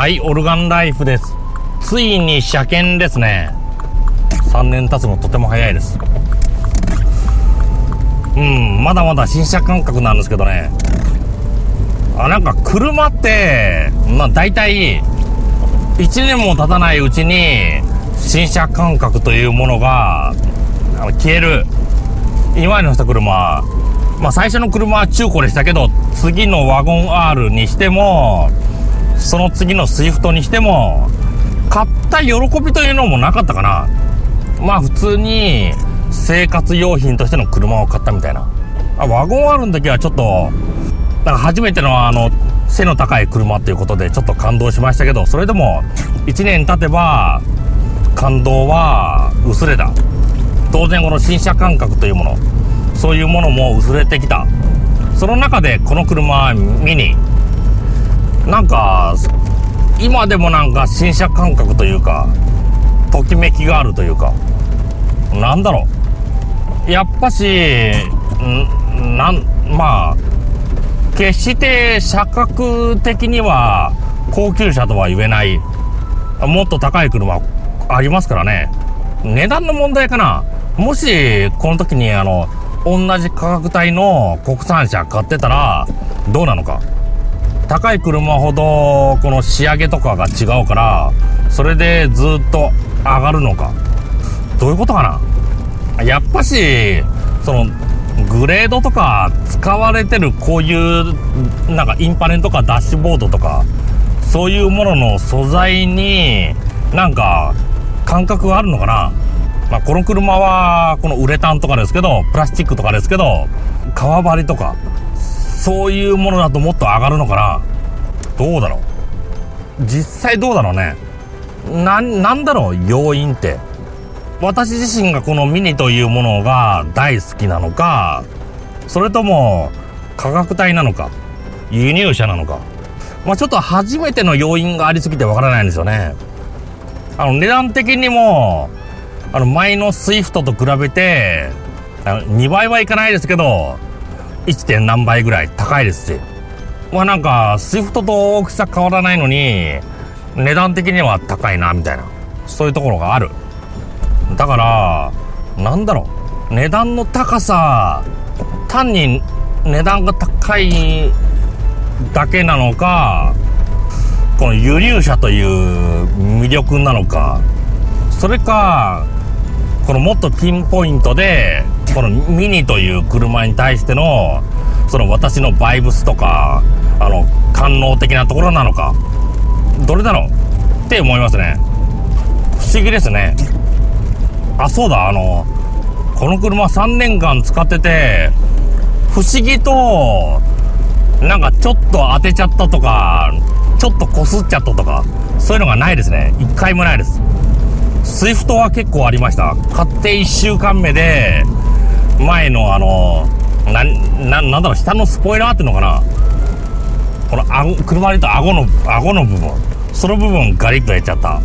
はい、オルガンライフです。ついに車検ですね。3年経つのとても早いです。うん、まだまだ新車感覚なんですけどね。あ、なんか車って、まあ大体、1年も経たないうちに、新車感覚というものが、消える。今までのした車、まあ最初の車は中古でしたけど、次のワゴン R にしても、その次のスイフトにしても、買った喜びというのもなかったかな。まあ普通に生活用品としての車を買ったみたいな。あワゴン R の時はちょっと、なんか初めてのあの、背の高い車っていうことでちょっと感動しましたけど、それでも1年経てば、感動は薄れた。当然この新車感覚というもの、そういうものも薄れてきた。その中でこの車ミニ、なんか、今でもなんか新車感覚というか、ときめきがあるというか、なんだろう。やっぱし、んなん、まあ、決して車格的には高級車とは言えない、もっと高い車ありますからね。値段の問題かな。もし、この時にあの、同じ価格帯の国産車買ってたら、どうなのか。高い車ほどこの仕上げとかが違うからそれでずっと上がるのか。どういうことかな？やっぱしそのグレードとか使われてるこういうなんかインパネとかダッシュボードとかそういうものの素材になんか感覚があるのかな？まあ、この車はこのウレタンとかですけどプラスチックとかですけど革張りとか。そういうものだともっと上がるのかな？どうだろう？実際どうだろうね？な、なんだろう？要因って。私自身がこのミニというものが大好きなのか、それとも価格帯なのか、輸入車なのか。まあちょっと初めての要因がありすぎてわからないんですよね。あの値段的にも、あの前のスイフトと比べて、あの2倍はいかないですけど、1. 点何倍ぐらい高いですし。まあなんか、スイフトと大きさ変わらないのに、値段的には高いな、みたいな。そういうところがある。だから、なんだろう。値段の高さ、単に値段が高いだけなのか、この輸入車という魅力なのか、それか、このもっとピンポイントで、このミニという車に対しての、その私のバイブスとか、あの、官能的なところなのか、どれだろう？って思いますね。不思議ですね。あ、そうだ、あの、この車3年間使ってて、不思議と、なんかちょっと当てちゃったとか、ちょっとこすっちゃったとか、そういうのがないですね。一回もないです。スイフトは結構ありました。買って1週間目で、前のあの、な、な、なんだろう、下のスポイラーっていうのかな？このあご、車で言うと顎の、顎の部分。その部分ガリッとやっちゃった。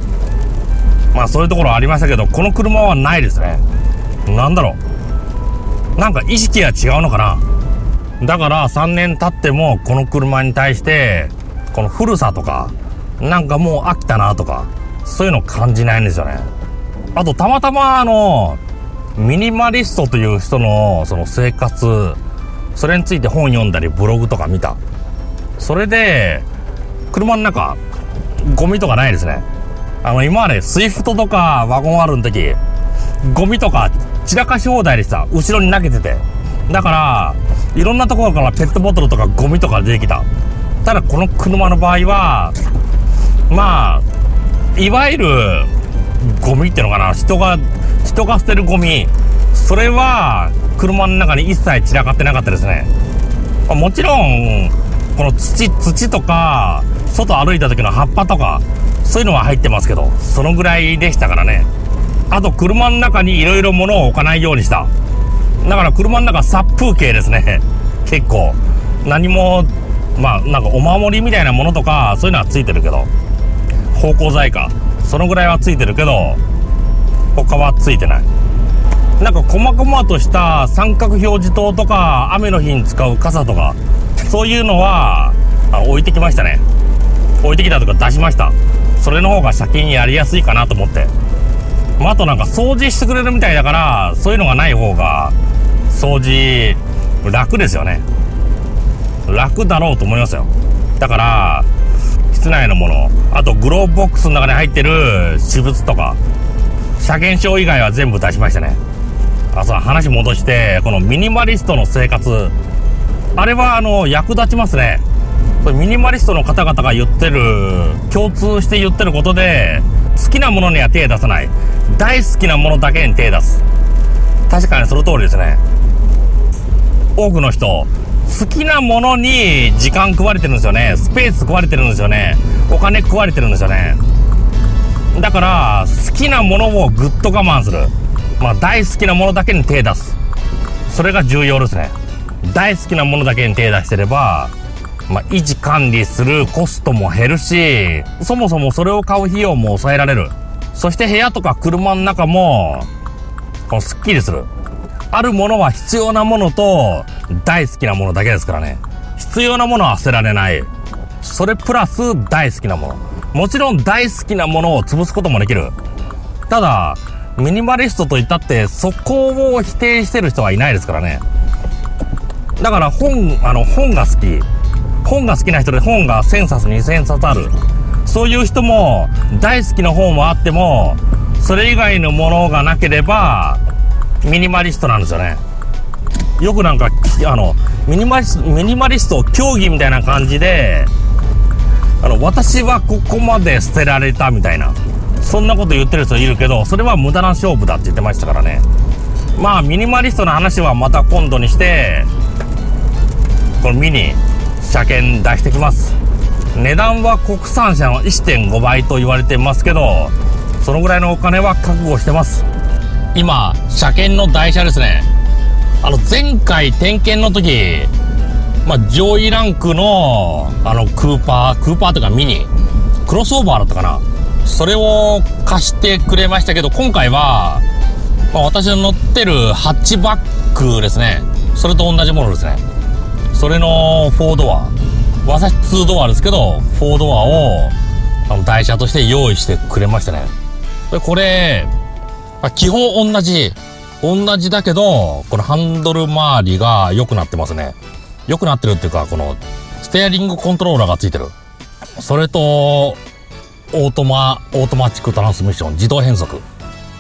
まあそういうところありましたけど、この車はないですね。なんだろう。なんか意識が違うのかな？だから3年経ってもこの車に対して、この古さとか、なんかもう飽きたなとか、そういうの感じないんですよね。あとたまたまあの、ミニマリストという人のその生活、それについて本読んだりブログとか見た。それで、車の中、ゴミとかないですね。あの、今までスイフトとかワゴン R の時、ゴミとか散らかし放題でした。後ろに投げてて。だから、いろんなところからペットボトルとかゴミとか出てきた。ただこの車の場合は、まあ、いわゆるゴミってのかな、人が、人が捨てるゴミ、それは車の中に一切散らかってなかったですね。もちろん、この土、土とか、外歩いた時の葉っぱとか、そういうのは入ってますけど、そのぐらいでしたからね。あと、車の中にいろいろ物を置かないようにした。だから車の中殺風景ですね。結構。何も、まあ、なんかお守りみたいなものとか、そういうのはついてるけど、芳香剤か。そのぐらいはついてるけど、他はついてない。なんか細々とした三角表示灯とか、雨の日に使う傘とか、そういうのは、あ置いてきましたね。置いてきたとか出しましたそれの方が先にやりやすいかなと思ってまあ、あとなんか掃除してくれるみたいだからそういうのがない方が掃除楽ですよね楽だろうと思いますよだから室内のもの。あとグローブボックスの中に入ってる私物とか。車検証以外は全部出しましたね。あそう話戻してこのミニマリストの生活。あれはあの役立ちますね。ミニマリストの方々が言ってる共通して言ってることで好きなものには手出さない。大好きなものだけに手出す。確かにその通りですね。多くの人好きなものに時間食われてるんですよね。スペース食われてるんですよね。お金食われてるんですよね。だから好きなものをぐっと我慢する。まあ大好きなものだけに手出す。それが重要ですね。大好きなものだけに手出してればまあ、維持管理するコストも減るしそもそもそれを買う費用も抑えられる。そして部屋とか車の中もこのすっきりする。あるものは必要なものと大好きなものだけですからね。必要なものは捨てられない。それプラス大好きなもの。もちろん大好きなものを潰すこともできる。ただミニマリストといったってそこを否定してる人はいないですからね。だから本あの本が好き。本が好きな人で本が1000冊2000冊ある。そういう人も大好きな本はあってもそれ以外のものがなければミニマリストなんですよね。よくなんかあのミニマリストミニマリスト競技みたいな感じであの私はここまで捨てられたみたいなそんなこと言ってる人いるけどそれは無駄な勝負だって言ってましたからね。まあミニマリストの話はまた今度にしてこのミニ車検出してきます。値段は国産車の1.5倍と言われてますけどそのぐらいのお金は覚悟してます。今車検の台車ですね。あの前回点検の時まあ上位ランクのあのクーパークーパーとかミニクロスオーバーだったかな。それを貸してくれましたけど今回は、まあ、私の乗ってるハッチバックですね。それと同じものですね。それの4ドア私2ドアですけど4ドアをあの台車として用意してくれましたね。でこれま基本同じ。同じだけどこのハンドル周りが良くなってますね。良くなってるっていうかこのステアリングコントローラーがついてる。それとオートマオートマチックトランスミッション自動変速。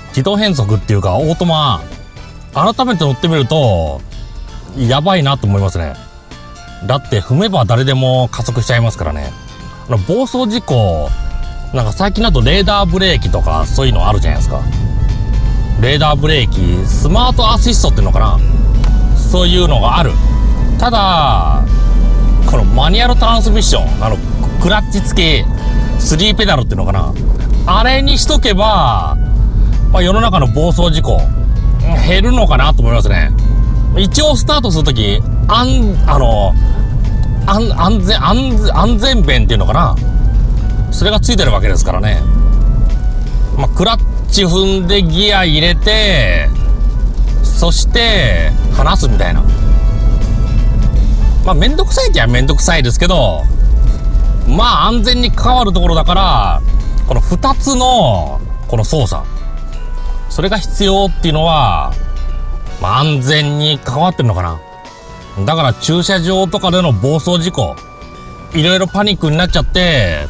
自動変速っていうかオートマ改めて乗ってみるとやばいなと思いますね。だって踏めば誰でも加速しちゃいますからね。暴走事故、なんか最近だとレーダーブレーキとかそういうのあるじゃないですか。レーダーブレーキ、スマートアシストっていうのかな？そういうのがある。ただ、このマニュアルトランスミッション、あの、クラッチ付き、3ペダルっていうのかな？あれにしとけば、まあ、世の中の暴走事故、減るのかなと思いますね。一応スタートするとき、あん、あの、安安全安安全弁っていうのかな？それがついてるわけですからねまあクラッチ踏んでギア入れてそして離すみたいなまあめんどくさいっちゃめんどくさいですけどまあ安全に関わるところだからこの2つのこの操作それが必要っていうのは、まあ、安全に関わってるのかなだから駐車場とかでの暴走事故、いろいろパニックになっちゃって、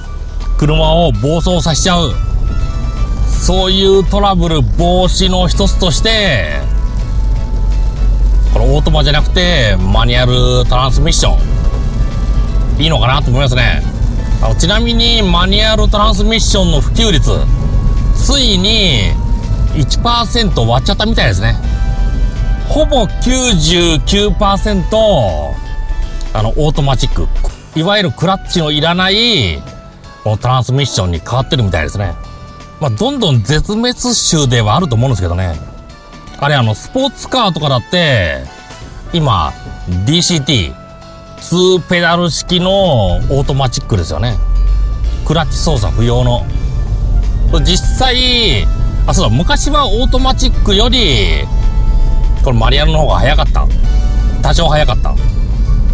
車を暴走させちゃう。そういうトラブル防止の一つとして、このオートマじゃなくて、マニュアルトランスミッション、いいのかなと思いますね。あのちなみに、マニュアルトランスミッションの普及率、ついに1%割っちゃったみたいですね。ほぼ99%、あの、オートマチック。いわゆるクラッチのいらない、このトランスミッションに変わってるみたいですね。まあ、どんどん絶滅種ではあると思うんですけどね。あれ、あの、スポーツカーとかだって、今、DCT、2ペダル式のオートマチックですよね。クラッチ操作不要の。実際、あ、そうだ、昔はオートマチックより、これマニュアルの方が早かった。多少早かった。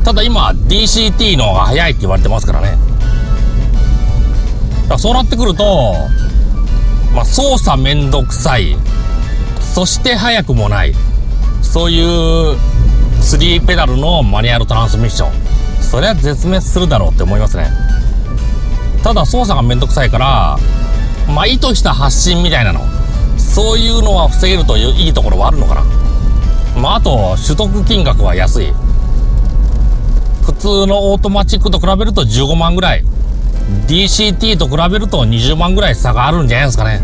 ただ今、DCT の方が早いって言われてますからね。らそうなってくると、まあ、操作めんどくさい。そして速くもない。そういう3ペダルのマニュアルトランスミッション。それは絶滅するだろうって思いますね。ただ操作がめんどくさいから、まあ、意図した発信みたいなの。そういうのは防げるといういいところはあるのかな。まあ、あと、取得金額は安い。普通のオートマチックと比べると15万ぐらい。DCT と比べると20万ぐらい差があるんじゃないですかね。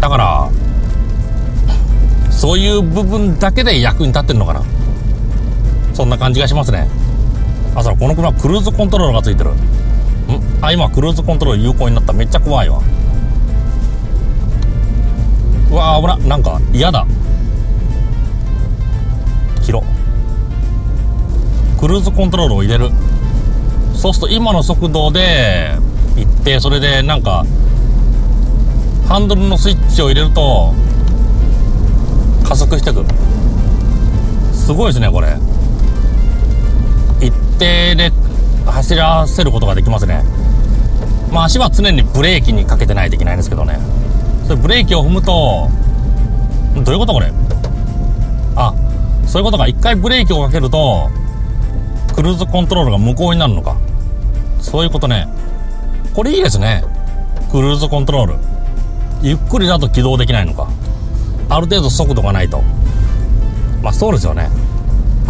だから、そういう部分だけで役に立ってるのかな。そんな感じがしますね。あ、そうこの車クルーズコントロールがついてる。ん？あ、今クルーズコントロール有効になった。めっちゃ怖いわ。うわ危な。なんか嫌だ。切ろ。クルーズコントロールを入れる。そうすると今の速度で行って、それでなんか、ハンドルのスイッチを入れると、加速してく。すごいですね、これ。一定で走らせることができますね。まあ足は常にブレーキにかけてないといけないんですけどね。それブレーキを踏むと、どういうことこれ？あ、そういうことか。一回ブレーキをかけると、クルーズコントロールが無効になるのか。そういうことね。これいいですね。クルーズコントロール。ゆっくりだと起動できないのか。ある程度速度がないと。まあそうですよね。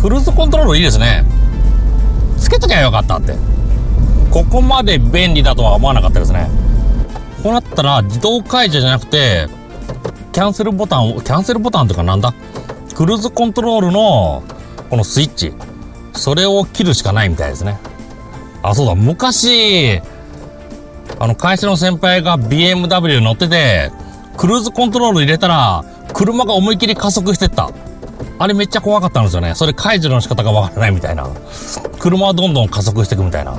クルーズコントロールいいですね。つけときゃよかったって。ここまで便利だとは思わなかったですね。こうなったら自動解除じゃなくて、キャンセルボタンを、キャンセルボタンというかなんだ？クルーズコントロールのこのスイッチ。それを切るしかないみたいですね。あ、そうだ、昔、あの、会社の先輩が BMW 乗ってて、クルーズコントロール入れたら、車が思いっきり加速してった。あれめっちゃ怖かったんですよね。それ解除の仕方がわからないみたいな。車はどんどん加速していくみたいな。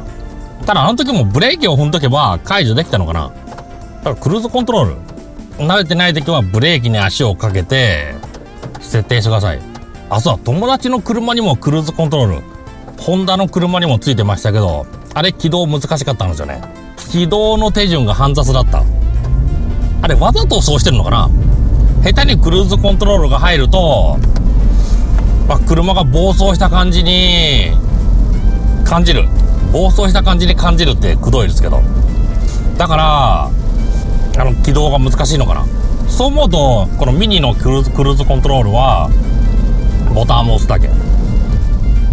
ただあの時もブレーキを踏んとけば解除できたのかな。だからクルーズコントロール。慣れてない時はブレーキに足をかけて、設定してください。あ、そうだ、友達の車にもクルーズコントロール。ホンダの車にもついてましたけど、あれ起動難しかったんですよね。起動の手順が煩雑だった。あれわざとそうしてるのかな下手にクルーズコントロールが入ると、まあ、車が暴走した感じに感じる。暴走した感じに感じるってくどいですけど。だから、あの、起動が難しいのかな。そう思うと、このミニのクルクルーズコントロールは、ボタンを押すだけ。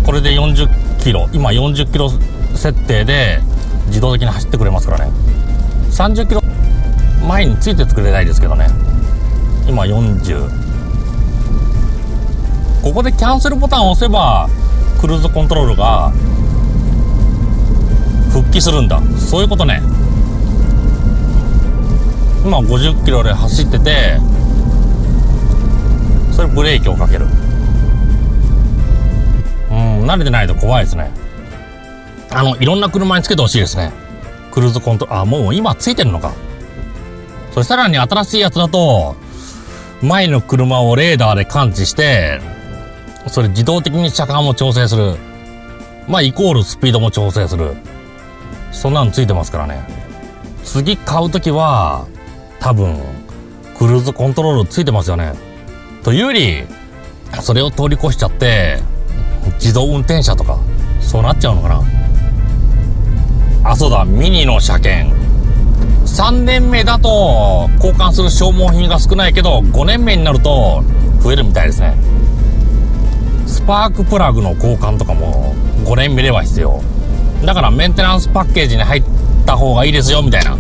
これで40キロ、今40キロ設定で自動的に走ってくれますからね。30キロ前について作れないですけどね。今40。ここでキャンセルボタンを押せば、クルーズコントロールが復帰するんだ。そういうことね。今50キロで走ってて、それブレーキをかける。慣れてないと怖いですね。あの、いろんな車につけてほしいですね。クルーズコントロール、あ、もう今ついてるのか。そしたらに新しいやつだと、前の車をレーダーで感知して、それ自動的に車間も調整する。まあ、イコールスピードも調整する。そんなのついてますからね。次買うときは、多分、クルーズコントロールついてますよね。というより、それを通り越しちゃって、自動運転車とか、そうなっちゃうのかな？あ、そうだ、ミニの車検。3年目だと交換する消耗品が少ないけど、5年目になると増えるみたいですね。スパークプラグの交換とかも5年目では必要。だからメンテナンスパッケージに入った方がいいですよ、みたいな。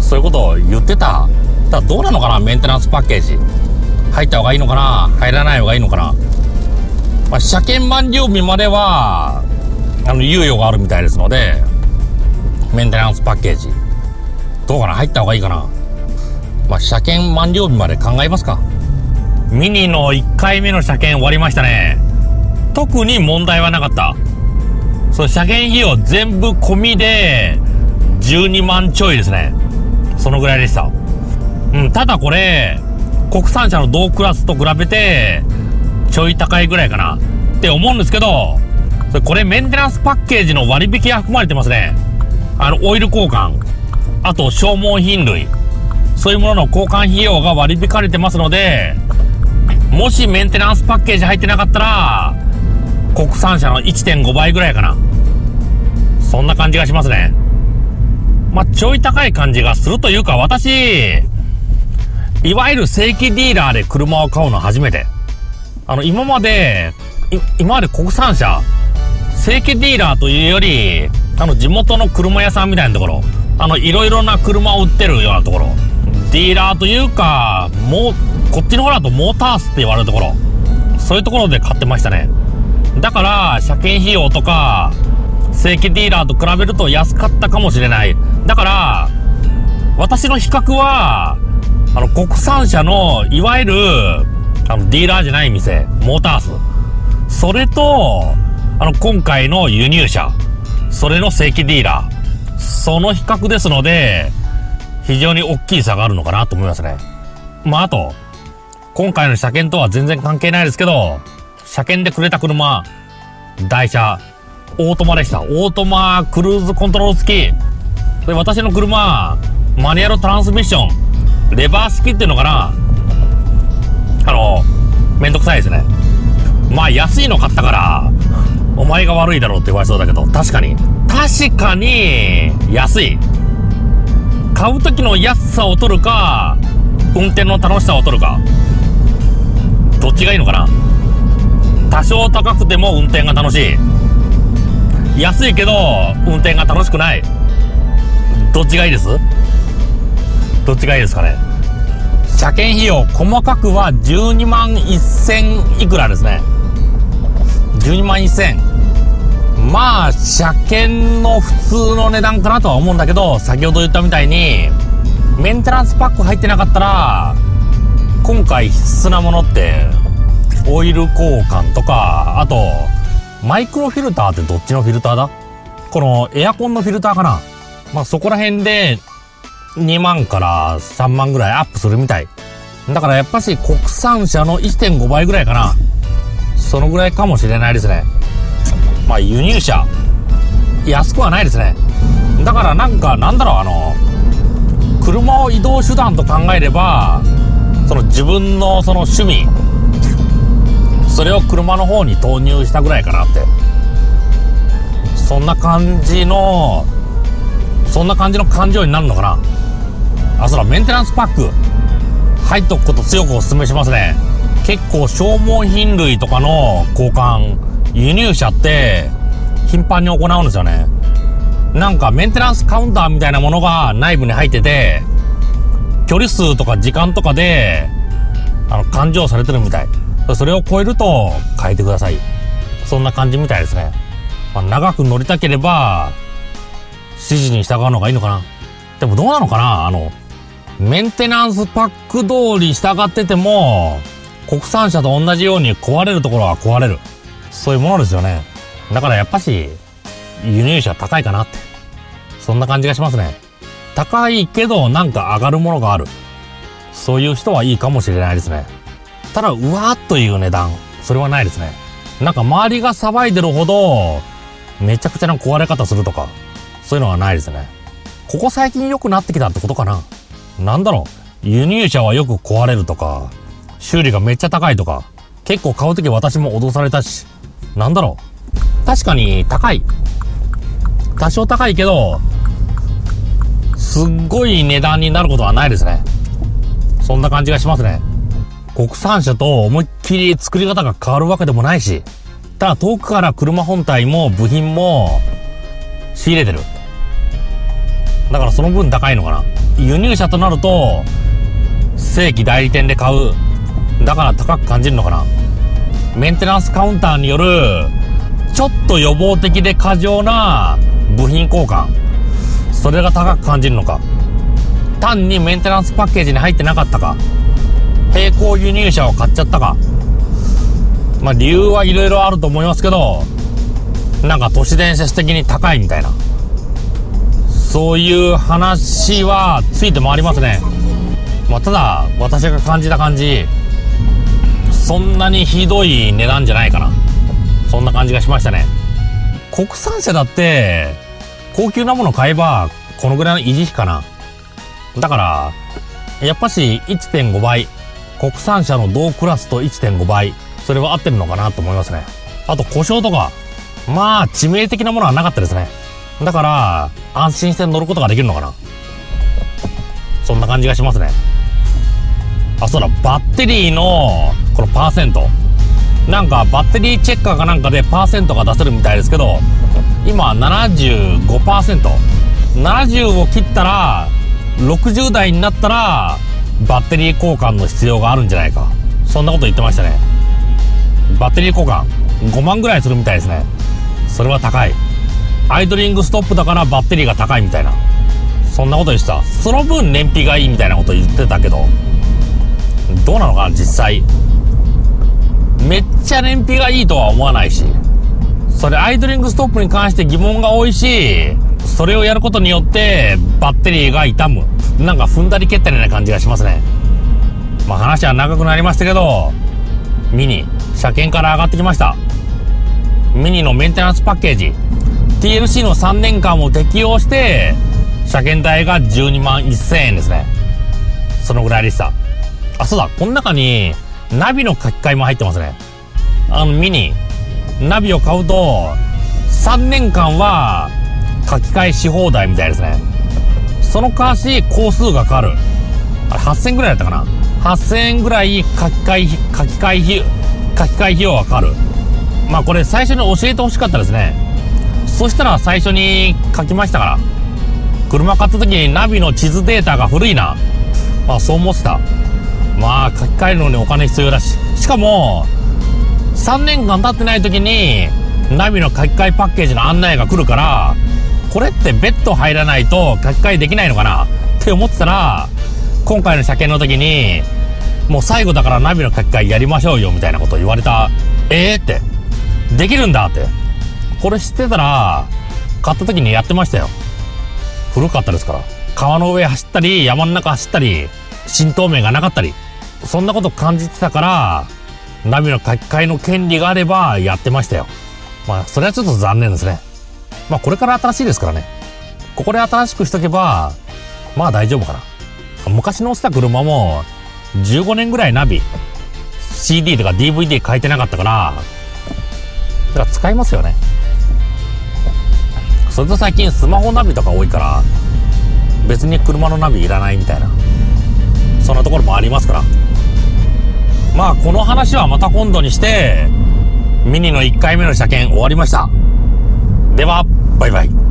そういうことを言ってた。だどうなのかな、メンテナンスパッケージ。入った方がいいのかな入らない方がいいのかなまあ、車検満了日までは、あの、猶予があるみたいですので、メンテナンスパッケージ。どうかな？入った方がいいかな？まあ、車検満了日まで考えますかミニの1回目の車検終わりましたね。特に問題はなかった。その車検費用全部込みで、12万ちょいですね。そのぐらいでした。うん、ただこれ、国産車の同クラスと比べて、ちょい高いぐらいかなって思うんですけど、これメンテナンスパッケージの割引が含まれてますね。あの、オイル交換。あと消耗品類、そういうものの交換費用が割り引かれてますので、もしメンテナンスパッケージ入ってなかったら、国産車の1.5倍ぐらいかな。そんな感じがしますね。まあ、ちょい高い感じがするというか、私、いわゆる正規ディーラーで車を買うの初めて。あの、今まで、今まで国産車、正規ディーラーというより、あの、地元の車屋さんみたいなところ、あの、いろいろな車を売ってるようなところ、ディーラーというか、もう、こっちの方だとモータースって言われるところ、そういうところで買ってましたね。だから、車検費用とか、正規ディーラーと比べると安かったかもしれない。だから、私の比較は、あの、国産車の、いわゆる、あの、ディーラーじゃない店、モータース。それと、あの、今回の輸入車。それの正規ディーラー。その比較ですので、非常に大きい差があるのかなと思いますね。まあ、あと、今回の車検とは全然関係ないですけど、車検でくれた車、台車、オートマでした。オートマクルーズコントロール付き。で、私の車、マニュアルトランスミッション、レバー式っていうのかなあの、めんどくさいですね。まあ安いの買ったから、お前が悪いだろうって言われそうだけど、確かに。確かに、安い。買う時の安さを取るか、運転の楽しさを取るか。どっちがいいのかな多少高くても運転が楽しい。安いけど、運転が楽しくない。どっちがいいです？どっちがいいですかね車検費用、細かくは12万1000いくらですね。12万1000。まあ、車検の普通の値段かなとは思うんだけど、先ほど言ったみたいに、メンテナンスパック入ってなかったら、今回必須なものって、オイル交換とか、あと、マイクロフィルターってどっちのフィルターだ？このエアコンのフィルターかな？まあそこら辺で2万から3万ぐらいアップするみたい。だからやっぱし国産車の1.5倍ぐらいかな。そのぐらいかもしれないですね。まあ輸入車、安くはないですね。だからなんかなんだろうあの、車を移動手段と考えれば、その自分のその趣味、それを車の方に投入したぐらいかなって。そんな感じの、そんな感じの感情になるのかな？あ、そら、メンテナンスパック、入っとくこと強くお勧めしますね。結構消耗品類とかの交換、輸入車って頻繁に行うんですよね。なんかメンテナンスカウンターみたいなものが内部に入ってて、距離数とか時間とかで、あの、勘定されてるみたい。それを超えると変えてください。そんな感じみたいですね。まあ、長く乗りたければ、指示に従うのがいいのかな？でもどうなのかな？あの、メンテナンスパック通り従ってても、国産車と同じように壊れるところは壊れる。そういうものですよね。だからやっぱし、輸入車高いかなって。そんな感じがしますね。高いけどなんか上がるものがある。そういう人はいいかもしれないですね。ただ、うわーっという値段、それはないですね。なんか周りが騒いでるほど、めちゃくちゃな壊れ方するとか、そういうのはないですね。ここ最近良くなってきたってことかな。なんだろう。輸入車はよく壊れるとか、修理がめっちゃ高いとか、結構買うとき私も脅されたし、なんだろう。確かに高い。多少高いけど、すっごい値段になることはないですね。そんな感じがしますね。国産車と思いっきり作り方が変わるわけでもないし、ただ遠くから車本体も部品も仕入れてる。だからその分高いのかな。輸入車となると、正規代理店で買う。だから高く感じるのかな。メンテナンスカウンターによる、ちょっと予防的で過剰な部品交換。それが高く感じるのか。単にメンテナンスパッケージに入ってなかったか。並行輸入車を買っちゃったか。まあ理由はいろいろあると思いますけど、なんか都市伝説的に高いみたいな。そういう話はついて回りますね。まあただ、私が感じた感じ、そんなにひどい値段じゃないかな。そんな感じがしましたね。国産車だって、高級なもの買えば、このぐらいの維持費かな。だから、やっぱし1.5倍。国産車の同クラスと1.5倍。それは合ってるのかなと思いますね。あと故障とか、まあ致命的なものはなかったですね。だから、安心して乗ることができるのかな。そんな感じがしますね。あ、そうだ、バッテリーの、このパーセント。なんかバッテリーチェッカーかなんかでパーセントが出せるみたいですけど、今75%。70を切ったら、60代になったら、バッテリー交換の必要があるんじゃないか。そんなこと言ってましたね。バッテリー交換、5万ぐらいするみたいですね。それは高い。アイドリングストップだからバッテリーが高いみたいな。そんなこと言ってた。その分燃費がいいみたいなこと言ってたけど、どうなのか？な、実際。めっちゃ燃費がいいとは思わないし。それアイドリングストップに関して疑問が多いし、それをやることによってバッテリーが傷む。なんか踏んだり蹴ったりな感じがしますね。まあ話は長くなりましたけど、ミニ、車検から上がってきました。ミニのメンテナンスパッケージ。TLC の3年間を適用して、車検代が12万1000円ですね。そのぐらいでした。あ、そうだ、この中に、ナビの書き換えも入ってますね。あの、ミニ、ナビを買うと、3年間は、書き換えし放題みたいですね。その代わし、工数がかかる。あれ、8000円ぐらいだったかな。8000円ぐらい書き換え、書き換え費、書き換え費用がかかる。まあこれ最初に教えてほしかったですね。そしたら最初に書きましたから。車買った時にナビの地図データが古いな。まあそう思ってた。まあ書き換えるのにお金必要だし。しかも、3年間経ってない時に、ナビの書き換えパッケージの案内が来るから、これって別途入らないと書き換えできないのかなって思ってたら、今回の車検の時に、もう最後だからナビの書き換えやりましょうよみたいなことを言われた。ええー、って。できるんだって。これ知ってたら、買った時にやってましたよ。古かったですから。川の上走ったり、山の中走ったり、新透明がなかったり。そんなこと感じてたから、ナビの書き換えの権利があればやってましたよ。まあ、それはちょっと残念ですね。まあ、これから新しいですからね。ここで新しくしとけば、まあ大丈夫かな。昔乗ってた車も、15年ぐらいナビ、CD とか DVD 書いてなかったから、だから使いますよね。それと最近スマホナビとか多いから、別に車のナビいらないみたいな。そんなところもありますから。まあ、この話はまた今度にして、ミニの1回目の車検終わりました。では、バイバイ。